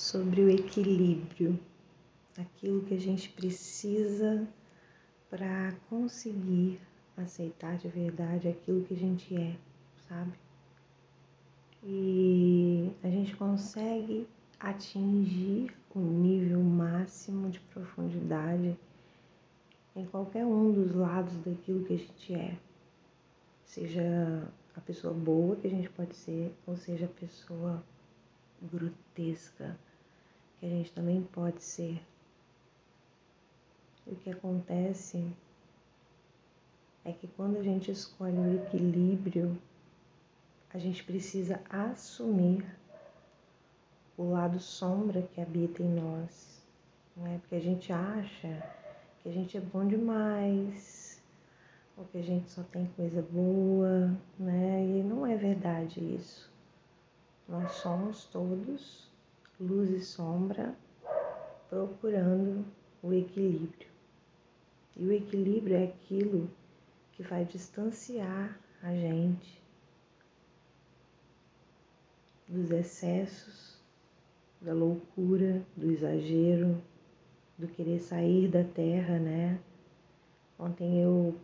sobre o equilíbrio, aquilo que a gente precisa para conseguir aceitar de verdade aquilo que a gente é, sabe? E a gente consegue atingir o nível máximo de profundidade em qualquer um dos lados daquilo que a gente é. Seja a pessoa boa que a gente pode ser, ou seja a pessoa grotesca que a gente também pode ser. O que acontece é que quando a gente escolhe o equilíbrio, a gente precisa assumir o lado sombra que habita em nós. Não é? Porque a gente acha que a gente é bom demais, ou que a gente só tem coisa boa, né? E não é verdade isso. Nós somos todos luz e sombra procurando o equilíbrio. E o equilíbrio é aquilo que vai distanciar a gente dos excessos, da loucura, do exagero, do querer sair da terra, né? Ontem eu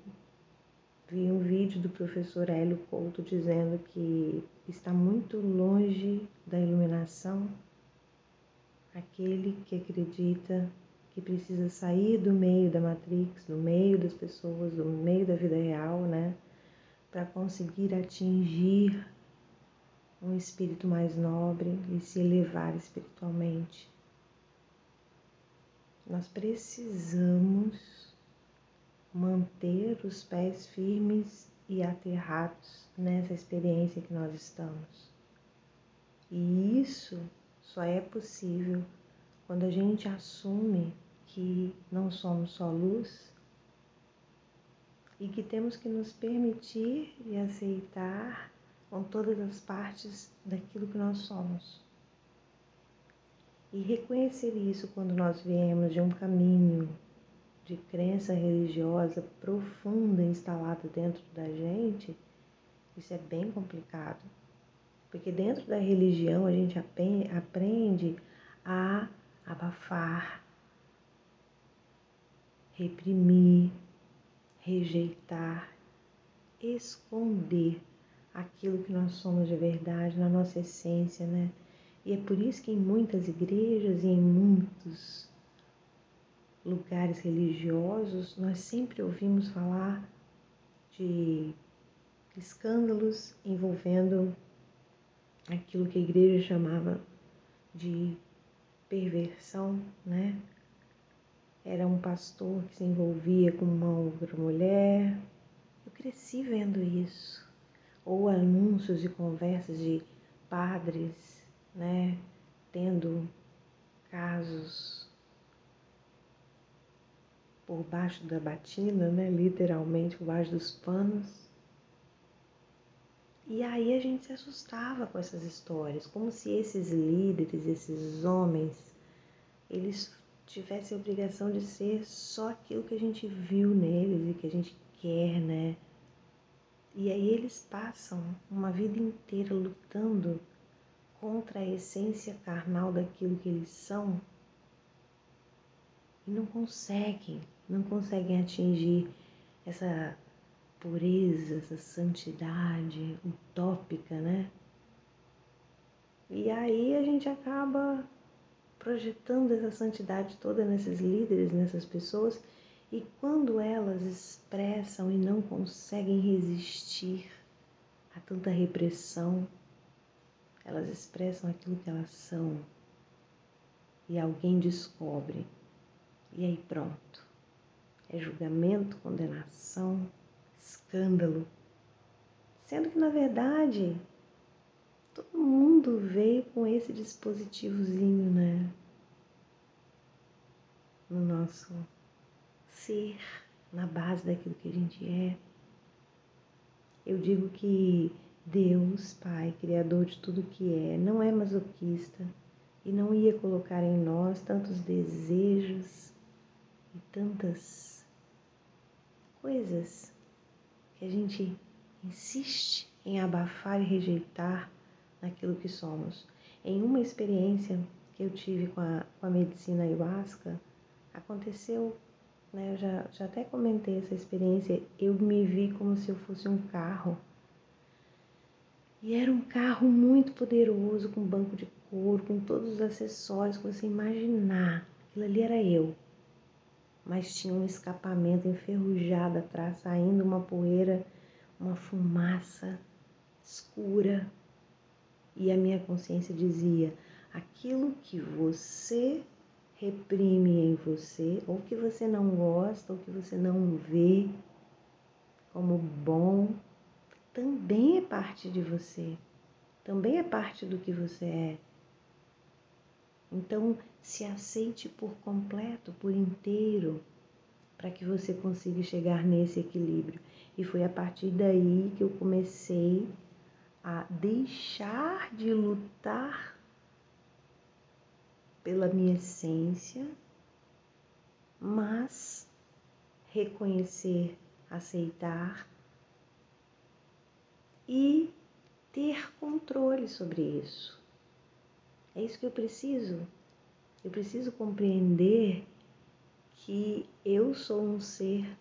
vi um vídeo do professor Hélio Couto dizendo que está muito longe da iluminação aquele que acredita que precisa sair do meio da Matrix, do meio das pessoas, do meio da vida real, né? Para conseguir atingir um espírito mais nobre e se elevar espiritualmente. Nós precisamos manter os pés firmes e aterrados nessa experiência que nós estamos. E isso só é possível quando a gente assume que não somos só luz e que temos que nos permitir e aceitar com todas as partes daquilo que nós somos. E reconhecer isso quando nós viemos de um caminho de crença religiosa profunda instalada dentro da gente, isso é bem complicado. Porque dentro da religião a gente aprende a abafar, reprimir, rejeitar, esconder aquilo que nós somos de verdade, na nossa essência, né? E é por isso que em muitas igrejas e em muitos lugares religiosos nós sempre ouvimos falar de escândalos envolvendo aquilo que a igreja chamava de perversão, né? Era um pastor que se envolvia com uma outra mulher. Eu cresci vendo isso. Ou anúncios e conversas de padres, né? Tendo casos por baixo da batina, né? Literalmente por baixo dos panos e aí a gente se assustava com essas histórias, como se esses líderes, esses homens, eles tivessem a obrigação de ser só aquilo que a gente viu neles e que a gente quer, né? E aí eles passam uma vida inteira lutando contra a essência carnal daquilo que eles são e não conseguem, não conseguem atingir essa pureza, essa santidade utópica, né? E aí a gente acaba projetando essa santidade toda nesses líderes, nessas pessoas, e quando elas expressam e não conseguem resistir a tanta repressão, elas expressam aquilo que elas são. E alguém descobre. E aí pronto. É julgamento, condenação, escândalo. Sendo que, na verdade, todo mundo veio com esse dispositivozinho, né? No nosso ser, na base daquilo que a gente é. Eu digo que Deus, Pai, Criador de tudo que é, não é masoquista e não ia colocar em nós tantos desejos e tantas coisas que a gente insiste em abafar e rejeitar naquilo que somos. Em uma experiência que eu tive com a, com a medicina ayahuasca aconteceu, né, eu já, já até comentei essa experiência, eu me vi como se eu fosse um carro. E era um carro muito poderoso, com banco de couro, com todos os acessórios que você imaginar. Aquilo ali era eu. Mas tinha um escapamento enferrujado atrás, saindo uma poeira, uma fumaça escura. E a minha consciência dizia: aquilo que você reprime em você, ou que você não gosta, ou que você não vê como bom, também é parte de você, também é parte do que você é. Então, se aceite por completo, por inteiro, para que você consiga chegar nesse equilíbrio. E foi a partir daí que eu comecei a deixar de lutar pela minha essência, mas reconhecer, aceitar e ter controle sobre isso. É isso que eu preciso. Eu preciso compreender que eu sou um ser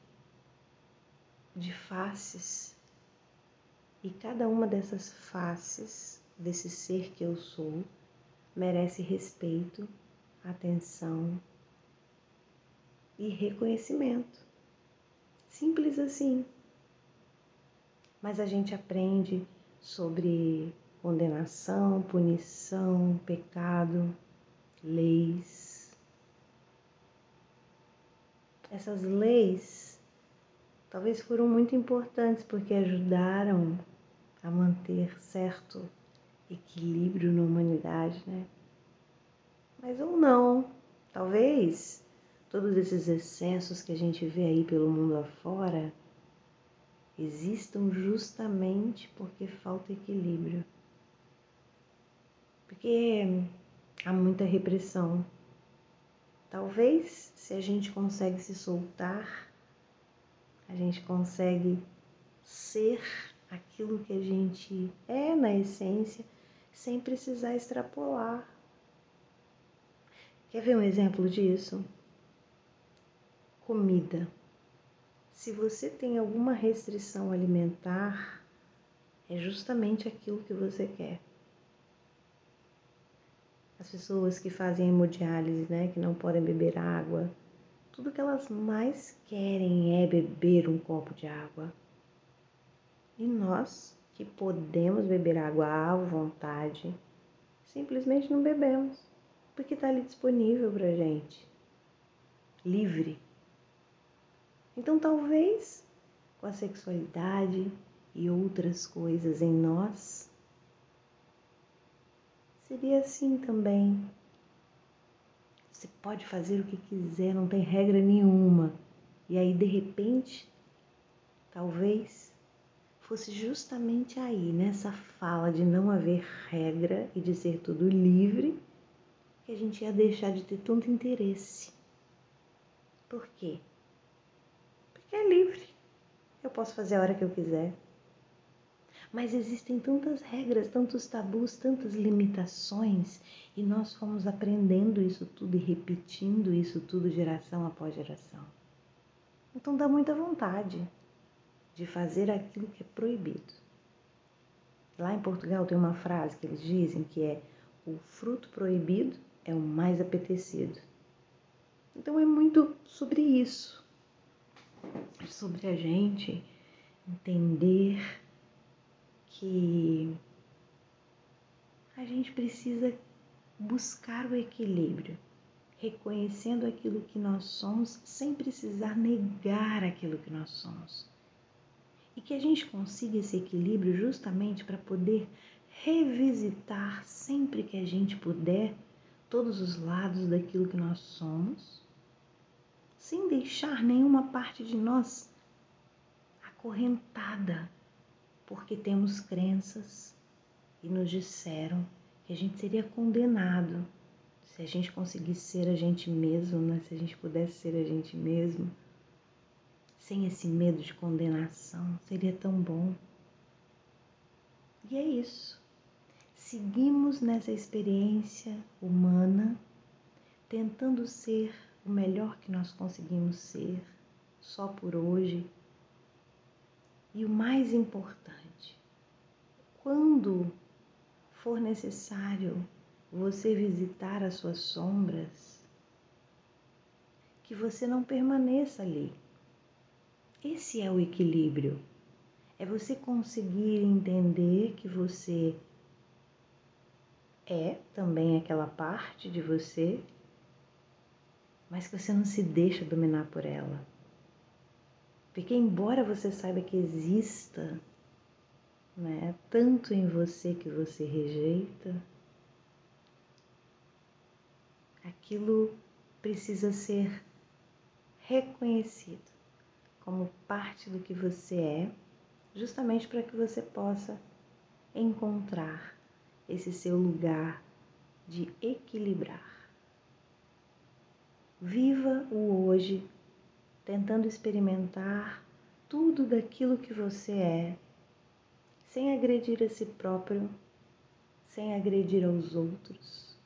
de faces e cada uma dessas faces desse ser que eu sou merece respeito, atenção e reconhecimento. Simples assim. Mas a gente aprende sobre condenação, punição, pecado, leis. Essas leis talvez foram muito importantes porque ajudaram a manter certo equilíbrio na humanidade, né? Mas ou não, talvez todos esses excessos que a gente vê aí pelo mundo afora existam justamente porque falta equilíbrio. Porque há muita repressão. Talvez se a gente consegue se soltar, a gente consegue ser aquilo que a gente é na essência, sem precisar extrapolar. Quer ver um exemplo disso? Comida. Se você tem alguma restrição alimentar, é justamente aquilo que você quer. As pessoas que fazem hemodiálise, né, que não podem beber água, tudo que elas mais querem é beber um copo de água. E nós, que podemos beber água à vontade, simplesmente não bebemos, porque está ali disponível para gente, livre. Então, talvez com a sexualidade e outras coisas em nós, seria assim também. Você pode fazer o que quiser, não tem regra nenhuma. E aí, de repente, talvez fosse justamente aí, nessa fala de não haver regra e de ser tudo livre, que a gente ia deixar de ter tanto interesse. Por quê? Porque é livre. Eu posso fazer a hora que eu quiser. Mas existem tantas regras, tantos tabus, tantas limitações, e nós fomos aprendendo isso tudo e repetindo isso tudo geração após geração. Então dá muita vontade de fazer aquilo que é proibido. Lá em Portugal tem uma frase que eles dizem que é: o fruto proibido é o mais apetecido. Então é muito sobre isso, sobre a gente entender que a gente precisa buscar o equilíbrio, reconhecendo aquilo que nós somos sem precisar negar aquilo que nós somos. E que a gente consiga esse equilíbrio justamente para poder revisitar sempre que a gente puder todos os lados daquilo que nós somos, sem deixar nenhuma parte de nós acorrentada, porque temos crenças e nos disseram que a gente seria condenado se a gente conseguisse ser a gente mesmo, né? se a gente pudesse ser a gente mesmo sem esse medo de condenação, seria tão bom. E é isso. Seguimos nessa experiência humana tentando ser o melhor que nós conseguimos ser, só por hoje. E o mais importante, quando for necessário você visitar as suas sombras, que você não permaneça ali. Esse é o equilíbrio. É você conseguir entender que você é também aquela parte de você, mas que você não se deixa dominar por ela. Porque, embora você saiba que exista né, tanto em você que você rejeita, aquilo precisa ser reconhecido como parte do que você é, justamente para que você possa encontrar esse seu lugar de equilibrar. Viva o hoje, tentando experimentar tudo daquilo que você é, sem agredir a si próprio, sem agredir aos outros,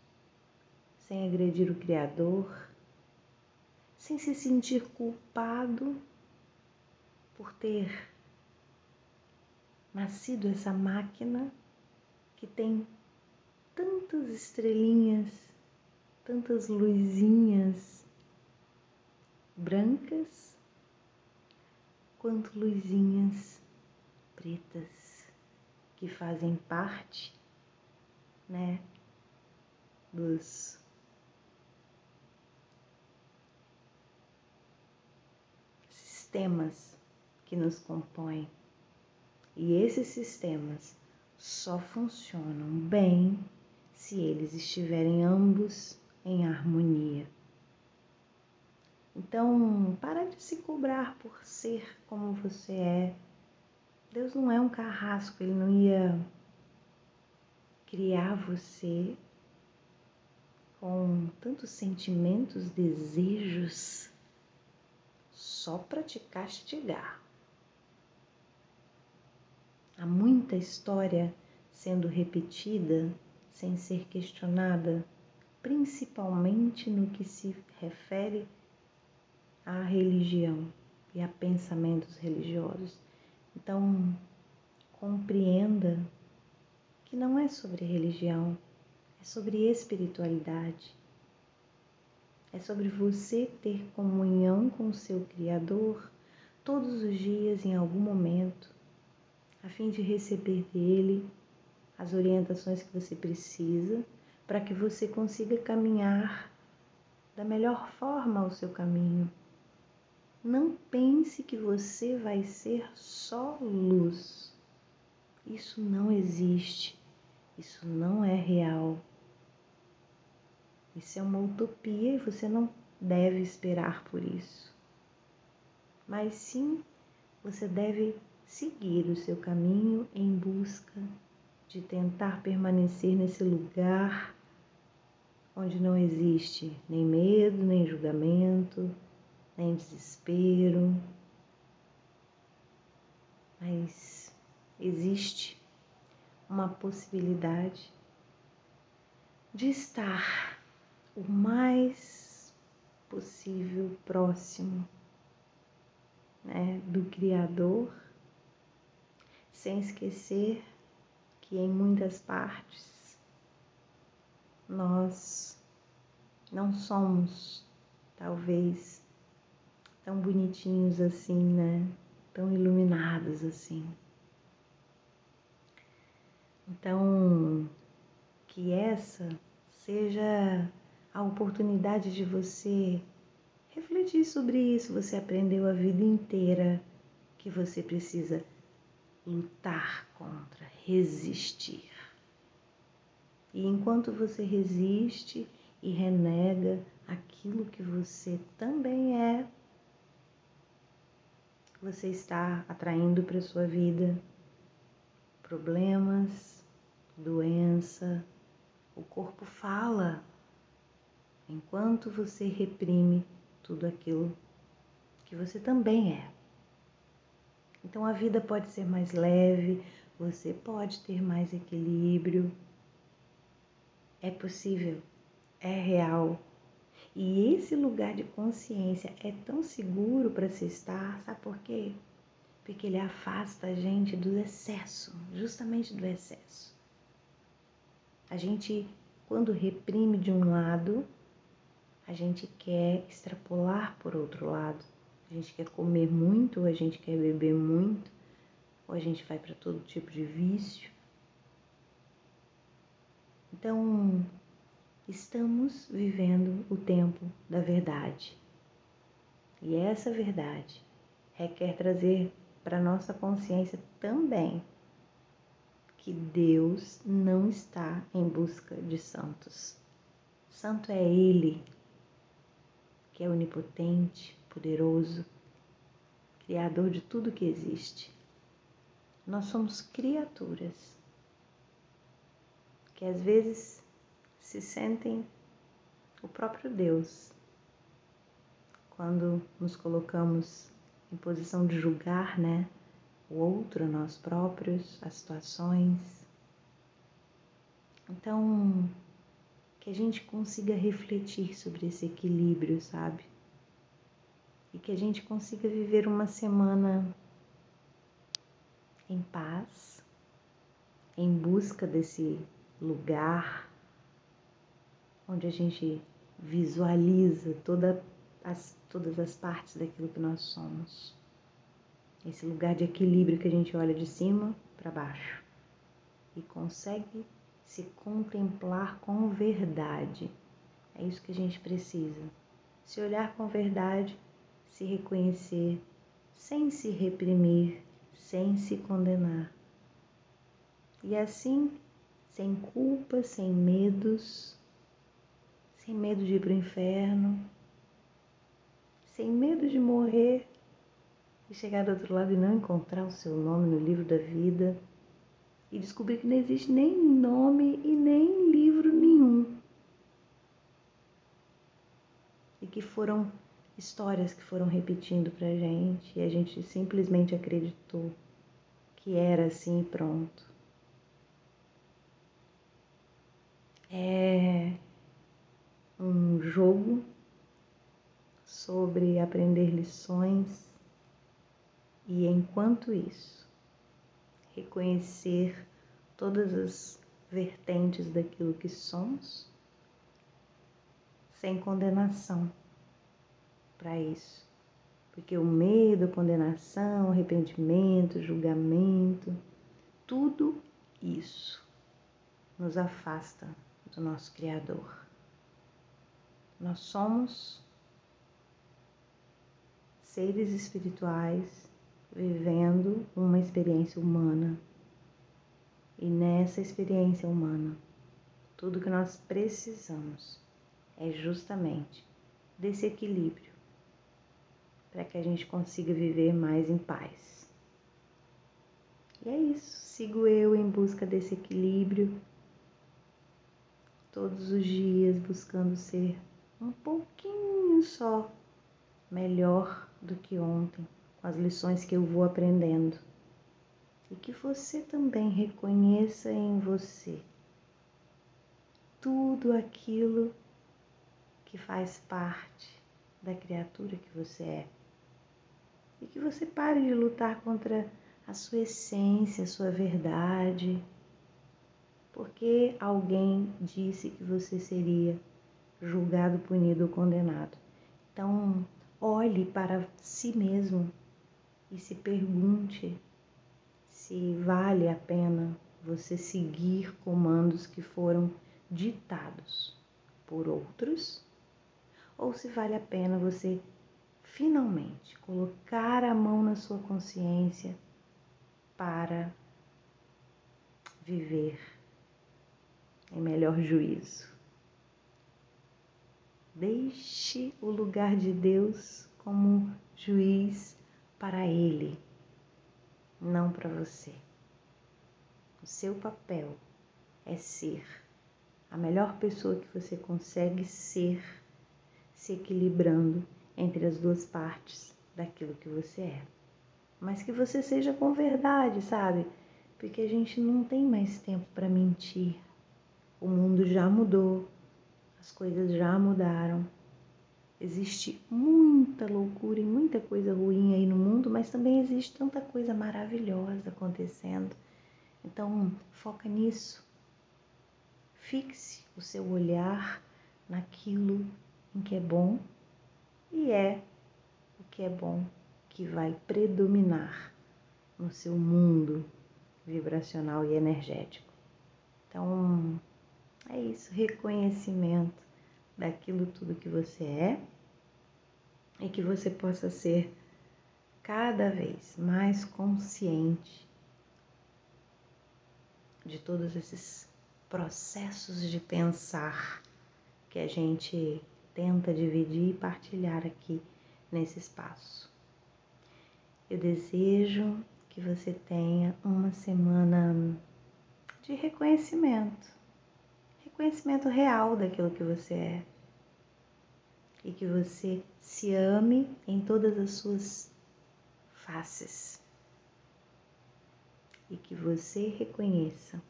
sem agredir o Criador, sem se sentir culpado por ter nascido essa máquina que tem tantas estrelinhas, tantas luzinhas brancas quanto luzinhas pretas que fazem parte, né, dos sistemas que nos compõem. E esses sistemas só funcionam bem se eles estiverem ambos em harmonia. Então, para de se cobrar por ser como você é. Deus não é um carrasco, ele não ia criar você com tantos sentimentos, desejos, só para te castigar. Há muita história sendo repetida sem ser questionada, principalmente no que se refere à religião e a pensamentos religiosos. Então, compreenda que não é sobre religião, é sobre espiritualidade. É sobre você ter comunhão com o seu Criador todos os dias, em algum momento, a fim de receber dele as orientações que você precisa para que você consiga caminhar da melhor forma o seu caminho. Não pense que você vai ser só luz. Isso não existe. Isso não é real. Isso é uma utopia e você não deve esperar por isso. Mas sim, você deve seguir o seu caminho em busca de tentar permanecer nesse lugar onde não existe nem medo, nem julgamento, nem desespero, mas existe uma possibilidade de estar o mais possível próximo né, do Criador sem esquecer que em muitas partes nós não somos, talvez, tão bonitinhos assim, né? Tão iluminados assim. Então, que essa seja a oportunidade de você refletir sobre isso. Você aprendeu a vida inteira que você precisa lutar contra, resistir. E enquanto você resiste e renega aquilo que você também é, você está atraindo para sua vida problemas, doença. O corpo fala enquanto você reprime tudo aquilo que você também é. Então a vida pode ser mais leve, você pode ter mais equilíbrio. É possível, é real. E esse lugar de consciência é tão seguro para se estar, sabe por quê? Porque ele afasta a gente do excesso, justamente do excesso. A gente, quando reprime de um lado, a gente quer extrapolar por outro lado. A gente quer comer muito, ou a gente quer beber muito, ou a gente vai para todo tipo de vício. Então, estamos vivendo o tempo da verdade. E essa verdade requer trazer para nossa consciência também que Deus não está em busca de santos. Santo é Ele, que é onipotente, poderoso, criador de tudo que existe. Nós somos criaturas que às vezes se sentem o próprio Deus quando nos colocamos em posição de julgar, né, o outro, nós próprios, as situações. Então, que a gente consiga refletir sobre esse equilíbrio, sabe? E que a gente consiga viver uma semana em paz, em busca desse lugar onde a gente visualiza toda as, todas as partes daquilo que nós somos. Esse lugar de equilíbrio que a gente olha de cima para baixo e consegue se contemplar com verdade. É isso que a gente precisa. Se olhar com verdade, se reconhecer, sem se reprimir, sem se condenar. E assim, sem culpa, sem medos, sem medo de ir para o inferno, sem medo de morrer. E chegar do outro lado e não encontrar o seu nome no livro da vida. E descobrir que não existe nem nome e nem livro nenhum. E que foram histórias que foram repetindo pra gente. E a gente simplesmente acreditou que era assim e pronto. É um jogo sobre aprender lições e enquanto isso reconhecer todas as vertentes daquilo que somos, sem condenação para isso. Porque o medo, a condenação, arrependimento, julgamento, tudo isso nos afasta do nosso Criador. Nós somos seres espirituais vivendo uma experiência humana. E nessa experiência humana, tudo que nós precisamos é justamente desse equilíbrio para que a gente consiga viver mais em paz. E é isso, sigo eu em busca desse equilíbrio, todos os dias buscando ser um pouquinho só melhor do que ontem com as lições que eu vou aprendendo. E que você também reconheça em você tudo aquilo que faz parte da criatura que você é. E que você pare de lutar contra a sua essência, a sua verdade, porque alguém disse que você seria julgado, punido ou condenado. Então, olhe para si mesmo e se pergunte se vale a pena você seguir comandos que foram ditados por outros ou se vale a pena você finalmente colocar a mão na sua consciência para viver em melhor juízo. Deixe o lugar de Deus como juiz para Ele, não para você. O seu papel é ser a melhor pessoa que você consegue ser, se equilibrando entre as duas partes daquilo que você é. Mas que você seja com verdade, sabe? Porque a gente não tem mais tempo para mentir. O mundo já mudou, as coisas já mudaram Existe muita loucura e muita coisa ruim aí no mundo, mas também existe tanta coisa maravilhosa acontecendo. Então, foca nisso. Fixe o seu olhar naquilo em que é bom e é o que é bom que vai predominar no seu mundo vibracional e energético. Então, é isso, reconhecimento daquilo tudo que você é e que você possa ser cada vez mais consciente de todos esses processos de pensar que a gente tenta dividir e partilhar aqui nesse espaço. Eu desejo que você tenha uma semana de reconhecimento conhecimento real daquilo que você é. E que você se ame em todas as suas faces. E que você reconheça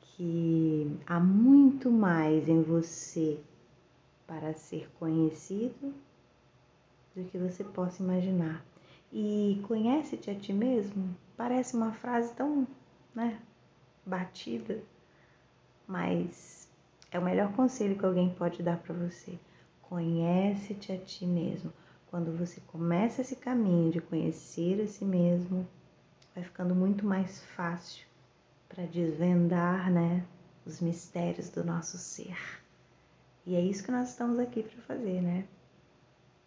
que há muito mais em você para ser conhecido do que você possa imaginar. E conhece-te a ti mesmo parece uma frase tão, né, batida, mas é o melhor conselho que alguém pode dar para você. Conhece-te a ti mesmo. Quando você começa esse caminho de conhecer a si mesmo, vai ficando muito mais fácil para desvendar, né, os mistérios do nosso ser. E é isso que nós estamos aqui para fazer, né?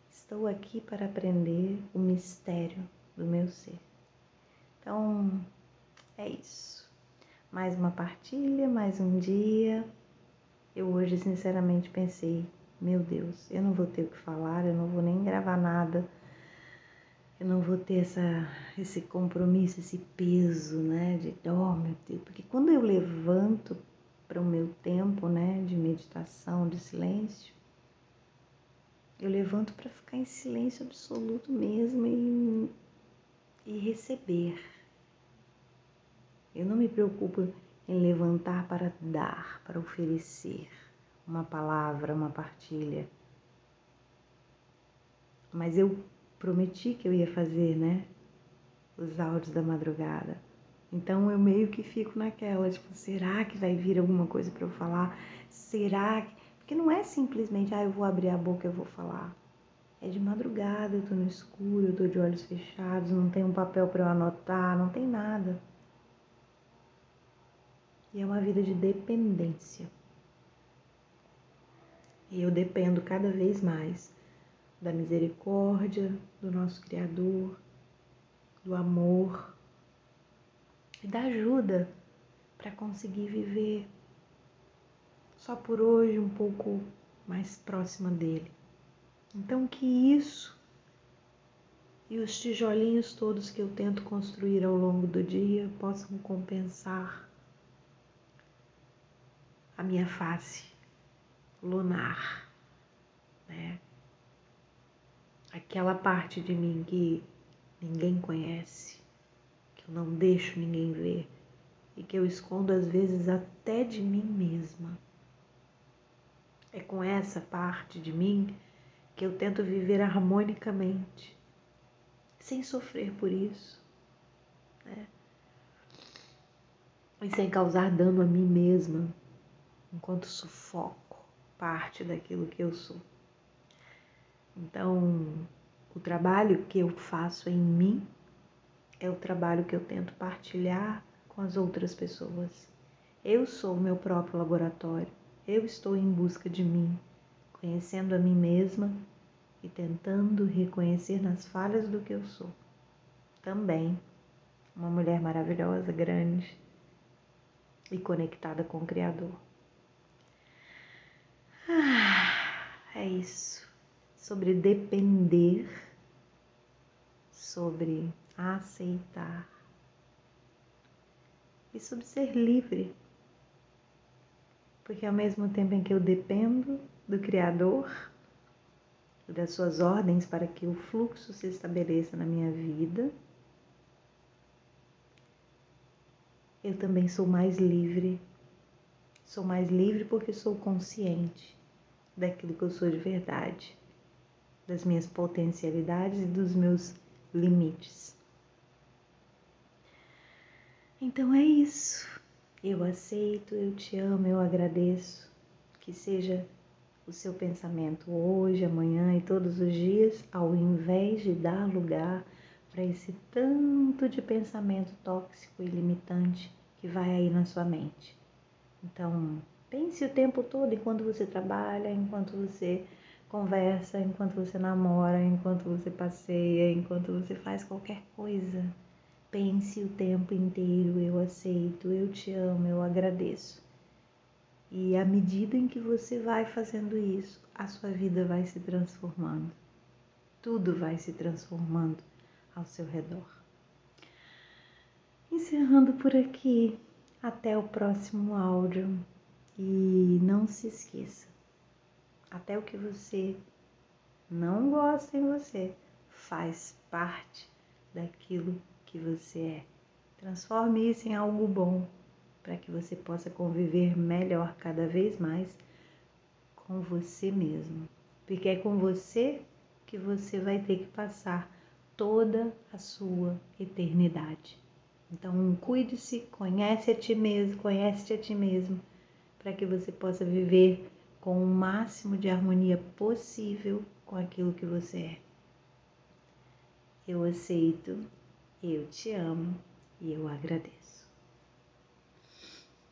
Estou aqui para aprender o mistério do meu ser. Então, é isso mais uma partilha, mais um dia. Eu hoje, sinceramente, pensei: meu Deus, eu não vou ter o que falar, eu não vou nem gravar nada, eu não vou ter essa, esse compromisso, esse peso, né? De, oh meu Deus, porque quando eu levanto para o meu tempo, né, de meditação, de silêncio, eu levanto para ficar em silêncio absoluto mesmo e, e receber eu não me preocupo em levantar para dar, para oferecer uma palavra, uma partilha. Mas eu prometi que eu ia fazer, né? Os áudios da madrugada. Então eu meio que fico naquela, tipo, será que vai vir alguma coisa para eu falar? Será que. Porque não é simplesmente, ah, eu vou abrir a boca eu vou falar. É de madrugada, eu tô no escuro, eu tô de olhos fechados, não tem um papel para eu anotar, não tem nada. E é uma vida de dependência. E eu dependo cada vez mais da misericórdia do nosso Criador, do amor e da ajuda para conseguir viver só por hoje um pouco mais próxima dele. Então, que isso e os tijolinhos todos que eu tento construir ao longo do dia possam compensar a minha face lunar, né? Aquela parte de mim que ninguém conhece, que eu não deixo ninguém ver e que eu escondo às vezes até de mim mesma. É com essa parte de mim que eu tento viver harmonicamente, sem sofrer por isso, né? E sem causar dano a mim mesma, enquanto sufoco parte daquilo que eu sou. Então, o trabalho que eu faço em mim é o trabalho que eu tento partilhar com as outras pessoas. Eu sou o meu próprio laboratório. Eu estou em busca de mim, conhecendo a mim mesma e tentando reconhecer nas falhas do que eu sou. Também uma mulher maravilhosa, grande e conectada com o Criador. Ah, é isso. Sobre depender, sobre aceitar e sobre ser livre. Porque ao mesmo tempo em que eu dependo do Criador, das suas ordens para que o fluxo se estabeleça na minha vida, eu também sou mais livre. Sou mais livre porque sou consciente daquilo que eu sou de verdade, das minhas potencialidades e dos meus limites. Então é isso. Eu aceito, eu te amo, eu agradeço. Que seja o seu pensamento hoje, amanhã e todos os dias, ao invés de dar lugar para esse tanto de pensamento tóxico e limitante que vai aí na sua mente. Então, pense o tempo todo enquanto você trabalha, enquanto você conversa, enquanto você namora, enquanto você passeia, enquanto você faz qualquer coisa. Pense o tempo inteiro, eu aceito, eu te amo, eu agradeço. E à medida em que você vai fazendo isso, a sua vida vai se transformando. Tudo vai se transformando ao seu redor. Encerrando por aqui, até o próximo áudio. E não se esqueça, até o que você não gosta em você faz parte daquilo que você é. Transforme isso em algo bom para que você possa conviver melhor cada vez mais com você mesmo. Porque é com você que você vai ter que passar toda a sua eternidade. Então, cuide-se, conhece a ti mesmo, conhece a ti mesmo, para que você possa viver com o máximo de harmonia possível com aquilo que você é. Eu aceito, eu te amo e eu agradeço.